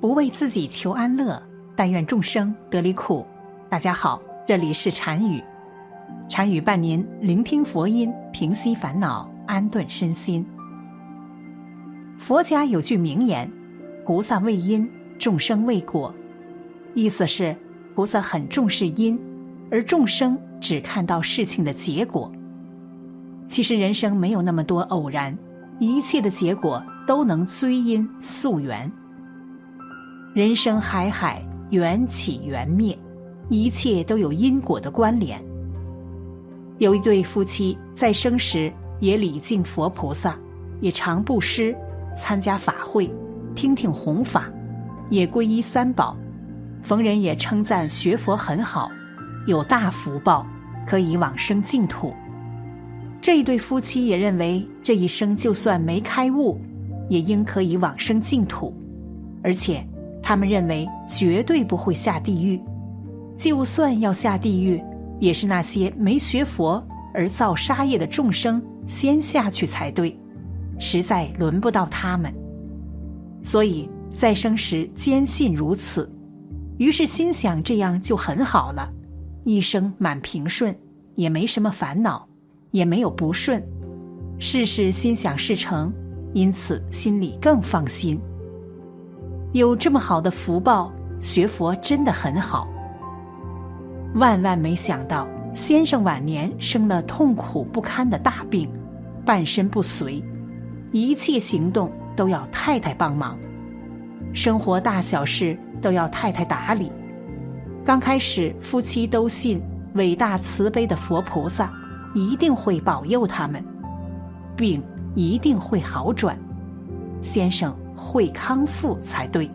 不为自己求安乐，但愿众生得离苦。大家好，这里是禅语，禅语伴您聆听佛音，平息烦恼，安顿身心。佛家有句名言：“菩萨为因，众生为果。”意思是菩萨很重视因，而众生只看到事情的结果。其实人生没有那么多偶然，一切的结果都能追因溯源。人生海海，缘起缘灭，一切都有因果的关联。有一对夫妻在生时也礼敬佛菩萨，也常布施。参加法会，听听弘法，也皈依三宝。逢人也称赞学佛很好，有大福报，可以往生净土。这一对夫妻也认为，这一生就算没开悟，也应可以往生净土。而且，他们认为绝对不会下地狱。就算要下地狱，也是那些没学佛而造杀业的众生先下去才对。实在轮不到他们，所以在生时坚信如此，于是心想这样就很好了，一生满平顺，也没什么烦恼，也没有不顺，事事心想事成，因此心里更放心。有这么好的福报，学佛真的很好。万万没想到，先生晚年生了痛苦不堪的大病，半身不遂。一切行动都要太太帮忙，生活大小事都要太太打理。刚开始，夫妻都信伟大慈悲的佛菩萨一定会保佑他们，病一定会好转，先生会康复才对。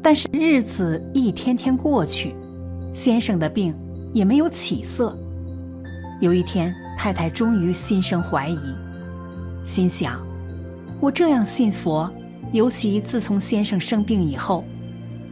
但是日子一天天过去，先生的病也没有起色。有一天，太太终于心生怀疑。心想，我这样信佛，尤其自从先生生病以后，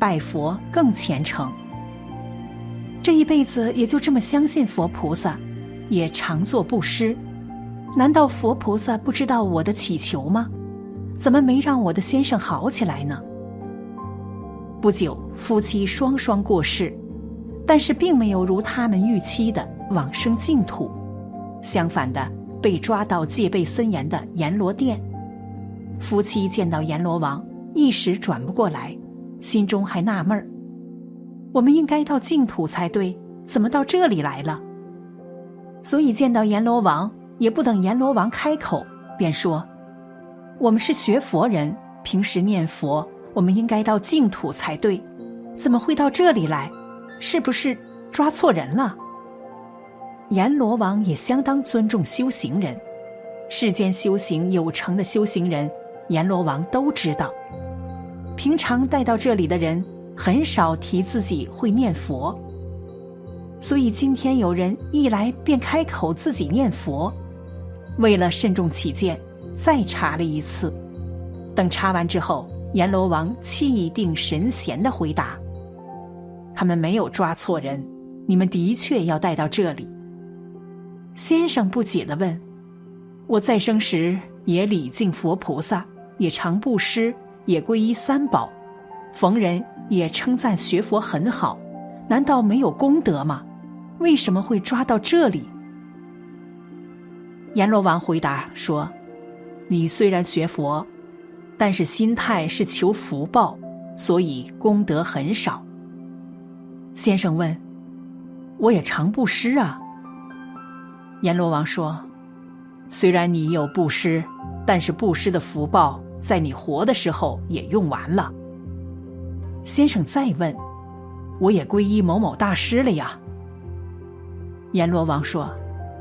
拜佛更虔诚。这一辈子也就这么相信佛菩萨，也常做布施。难道佛菩萨不知道我的祈求吗？怎么没让我的先生好起来呢？不久，夫妻双双过世，但是并没有如他们预期的往生净土，相反的。被抓到戒备森严的阎罗殿，夫妻见到阎罗王，一时转不过来，心中还纳闷儿：我们应该到净土才对，怎么到这里来了？所以见到阎罗王，也不等阎罗王开口，便说：“我们是学佛人，平时念佛，我们应该到净土才对，怎么会到这里来？是不是抓错人了？”阎罗王也相当尊重修行人，世间修行有成的修行人，阎罗王都知道。平常带到这里的人，很少提自己会念佛，所以今天有人一来便开口自己念佛。为了慎重起见，再查了一次。等查完之后，阎罗王气定神闲的回答：“他们没有抓错人，你们的确要带到这里。”先生不解的问：“我在生时也礼敬佛菩萨，也常布施，也皈依三宝，逢人也称赞学佛很好，难道没有功德吗？为什么会抓到这里？”阎罗王回答说：“你虽然学佛，但是心态是求福报，所以功德很少。”先生问：“我也常布施啊。”阎罗王说：“虽然你有布施，但是布施的福报在你活的时候也用完了。”先生再问：“我也皈依某某大师了呀？”阎罗王说：“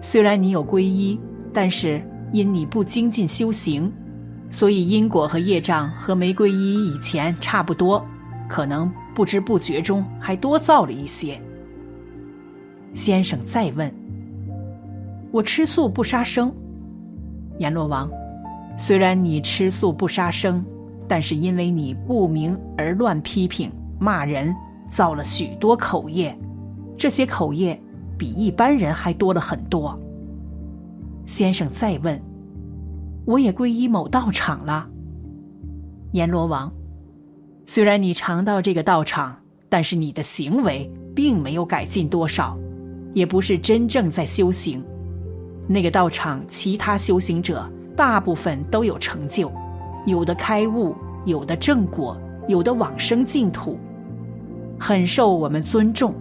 虽然你有皈依，但是因你不精进修行，所以因果和业障和没皈依以前差不多，可能不知不觉中还多造了一些。”先生再问。我吃素不杀生，阎罗王。虽然你吃素不杀生，但是因为你不明而乱批评骂人，造了许多口业，这些口业比一般人还多了很多。先生再问，我也皈依某道场了。阎罗王，虽然你常到这个道场，但是你的行为并没有改进多少，也不是真正在修行。那个道场其他修行者大部分都有成就，有的开悟，有的正果，有的往生净土，很受我们尊重。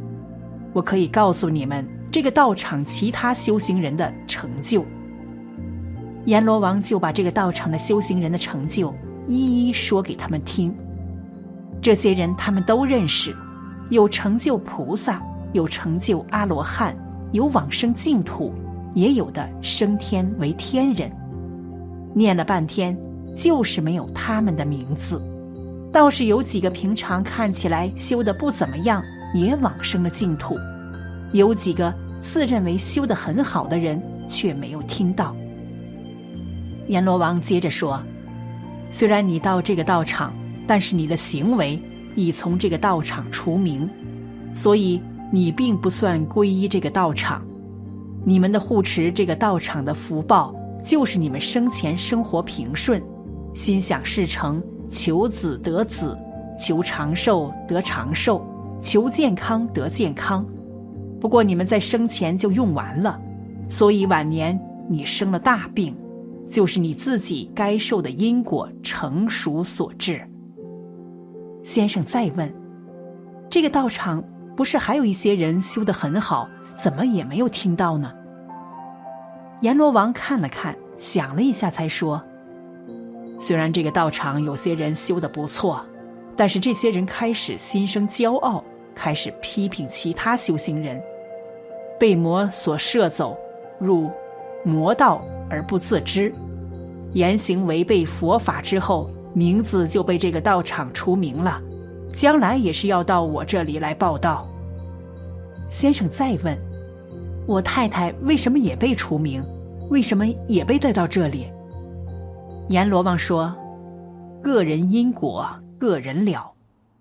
我可以告诉你们这个道场其他修行人的成就。阎罗王就把这个道场的修行人的成就一一说给他们听。这些人他们都认识，有成就菩萨，有成就阿罗汉，有往生净土，也有的升天为天人。念了半天，就是没有他们的名字。倒是有几个平常看起来修的不怎么样，也往生了净土。有几个自认为修得很好的人，却没有听到。阎罗王接着说：“虽然你到这个道场，但是你的行为已从这个道场除名，所以你并不算皈依这个道场。你们的护持这个道场的福报，就是你们生前生活平顺，心想事成，求子得子，求长寿得长寿，求健康得健康。不过你们在生前就用完了，所以晚年你生了大病。”就是你自己该受的因果成熟所致。先生再问：这个道场不是还有一些人修得很好，怎么也没有听到呢？阎罗王看了看，想了一下，才说：虽然这个道场有些人修得不错，但是这些人开始心生骄傲，开始批评其他修行人，被魔所摄走，入魔道。而不自知，言行违背佛法之后，名字就被这个道场除名了，将来也是要到我这里来报道。先生再问，我太太为什么也被除名？为什么也被带到这里？阎罗王说：“个人因果，个人了。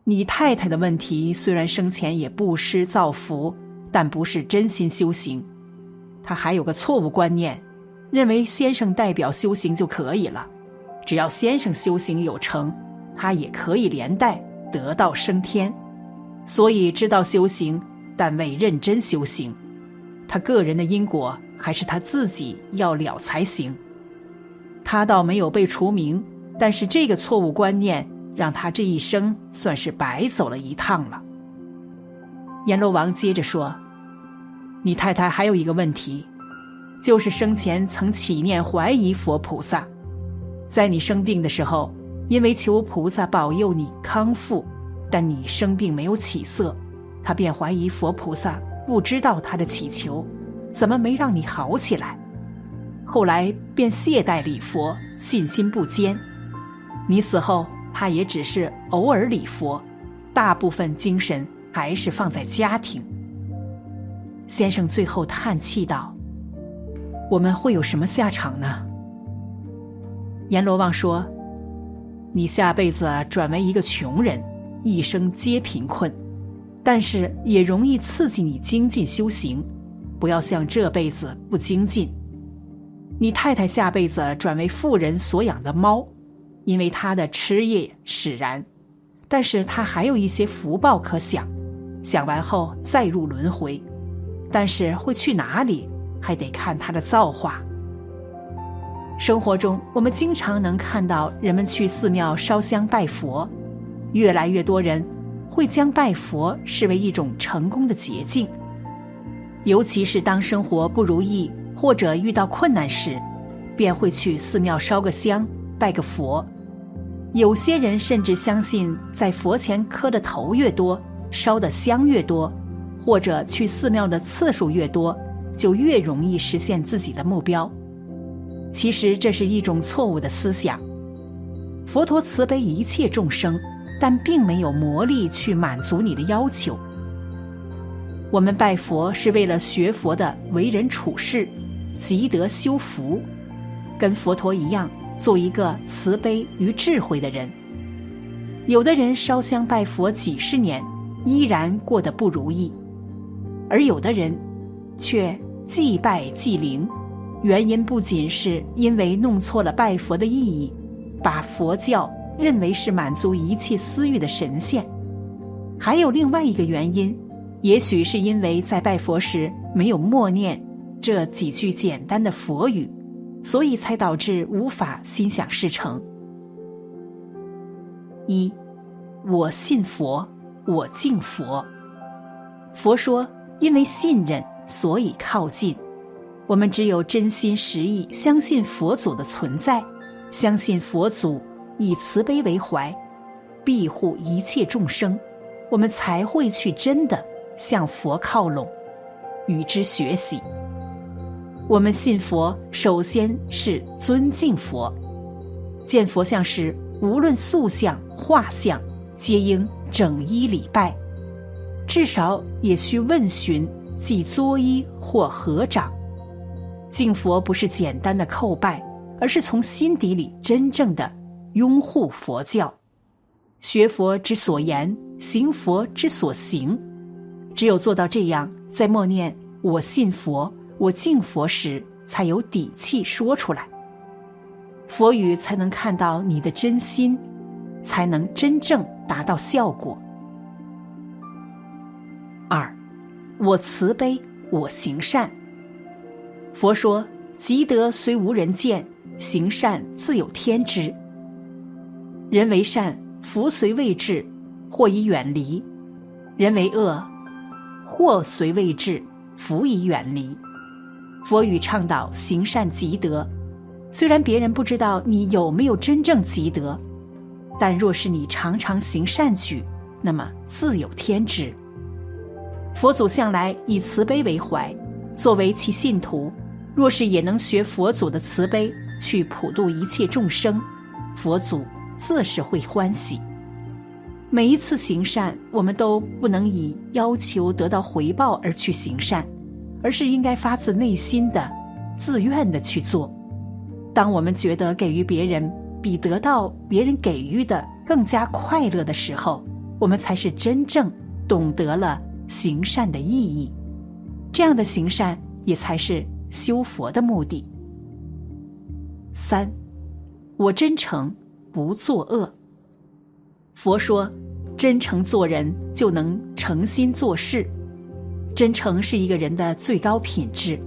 你太太的问题虽然生前也不施造福，但不是真心修行，她还有个错误观念。”认为先生代表修行就可以了，只要先生修行有成，他也可以连带得道升天。所以知道修行，但未认真修行。他个人的因果还是他自己要了才行。他倒没有被除名，但是这个错误观念让他这一生算是白走了一趟了。阎罗王接着说：“你太太还有一个问题。”就是生前曾起念怀疑佛菩萨，在你生病的时候，因为求菩萨保佑你康复，但你生病没有起色，他便怀疑佛菩萨不知道他的祈求，怎么没让你好起来？后来便懈怠礼佛，信心不坚。你死后，他也只是偶尔礼佛，大部分精神还是放在家庭。先生最后叹气道。我们会有什么下场呢？阎罗王说：“你下辈子转为一个穷人，一生皆贫困，但是也容易刺激你精进修行。不要像这辈子不精进。你太太下辈子转为富人所养的猫，因为她的吃业使然，但是她还有一些福报可享，享完后再入轮回，但是会去哪里？”还得看他的造化。生活中，我们经常能看到人们去寺庙烧香拜佛，越来越多人会将拜佛视为一种成功的捷径。尤其是当生活不如意或者遇到困难时，便会去寺庙烧个香、拜个佛。有些人甚至相信，在佛前磕的头越多，烧的香越多，或者去寺庙的次数越多。就越容易实现自己的目标。其实这是一种错误的思想。佛陀慈悲一切众生，但并没有魔力去满足你的要求。我们拜佛是为了学佛的为人处事，积德修福，跟佛陀一样，做一个慈悲与智慧的人。有的人烧香拜佛几十年，依然过得不如意，而有的人却。祭拜祭灵，原因不仅是因为弄错了拜佛的意义，把佛教认为是满足一切私欲的神仙。还有另外一个原因，也许是因为在拜佛时没有默念这几句简单的佛语，所以才导致无法心想事成。一，我信佛，我敬佛。佛说，因为信任，所以靠近。我们只有真心实意相信佛祖的存在，相信佛祖以慈悲为怀，庇护一切众生。我们才会去真的向佛靠拢，与之学习。我们信佛，首先是尊敬佛。见佛像时，无论塑像、画像，皆应整衣礼拜，至少也需问询，即作揖或合掌。敬佛不是简单的叩拜，而是从心底里真正的拥护佛教。学佛之所言，行佛之所行，只有做到这样，在默念“我信佛，我敬佛”时，才有底气说出来。佛语才能看到你的真心，才能真正达到效果。我慈悲，我行善。佛说：“积德虽无人见，行善自有天知。”人为善。福随未至，祸已远离；人为恶，祸随未至，福已远离。佛语倡导行善积德，虽然别人不知道你有没有真正积德，但若是你常常行善举，那么自有天知。佛祖向来以慈悲为怀，作为其信徒，若是也能学佛祖的慈悲，去普度一切众生，佛祖。自是会欢喜。每一次行善，我们都不能以要求得到回报而去行善，而是应该发自内心的、自愿的去做。当我们觉得给予别人比得到别人给予的更加快乐的时候，我们才是真正懂得了行善的意义。这样的行善，也才是修佛的目的。三，我真诚。不作恶。佛说，真诚做人就能诚心做事，真诚是一个人的最高品质。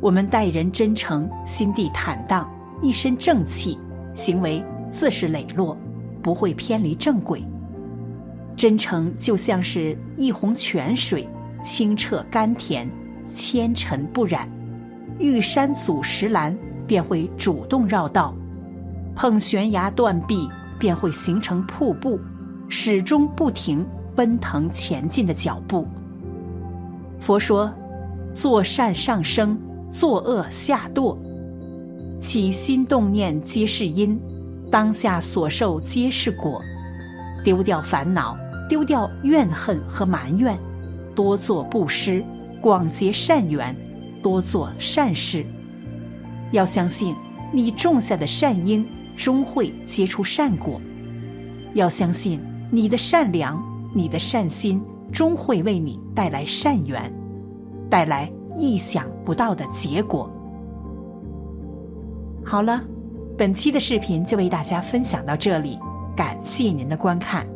我们待人真诚，心地坦荡，一身正气，行为自是磊落，不会偏离正轨。真诚就像是一泓泉水，清澈甘甜，纤尘不染。遇山阻石栏，便会主动绕道。碰悬崖断壁，便会形成瀑布，始终不停奔腾前进的脚步。佛说：做善上升，作恶下堕，起心动念皆是因，当下所受皆是果。丢掉烦恼，丢掉怨恨和埋怨，多做布施，广结善缘，多做善事。要相信，你种下的善因。终会结出善果，要相信你的善良，你的善心终会为你带来善缘，带来意想不到的结果。好了，本期的视频就为大家分享到这里，感谢您的观看。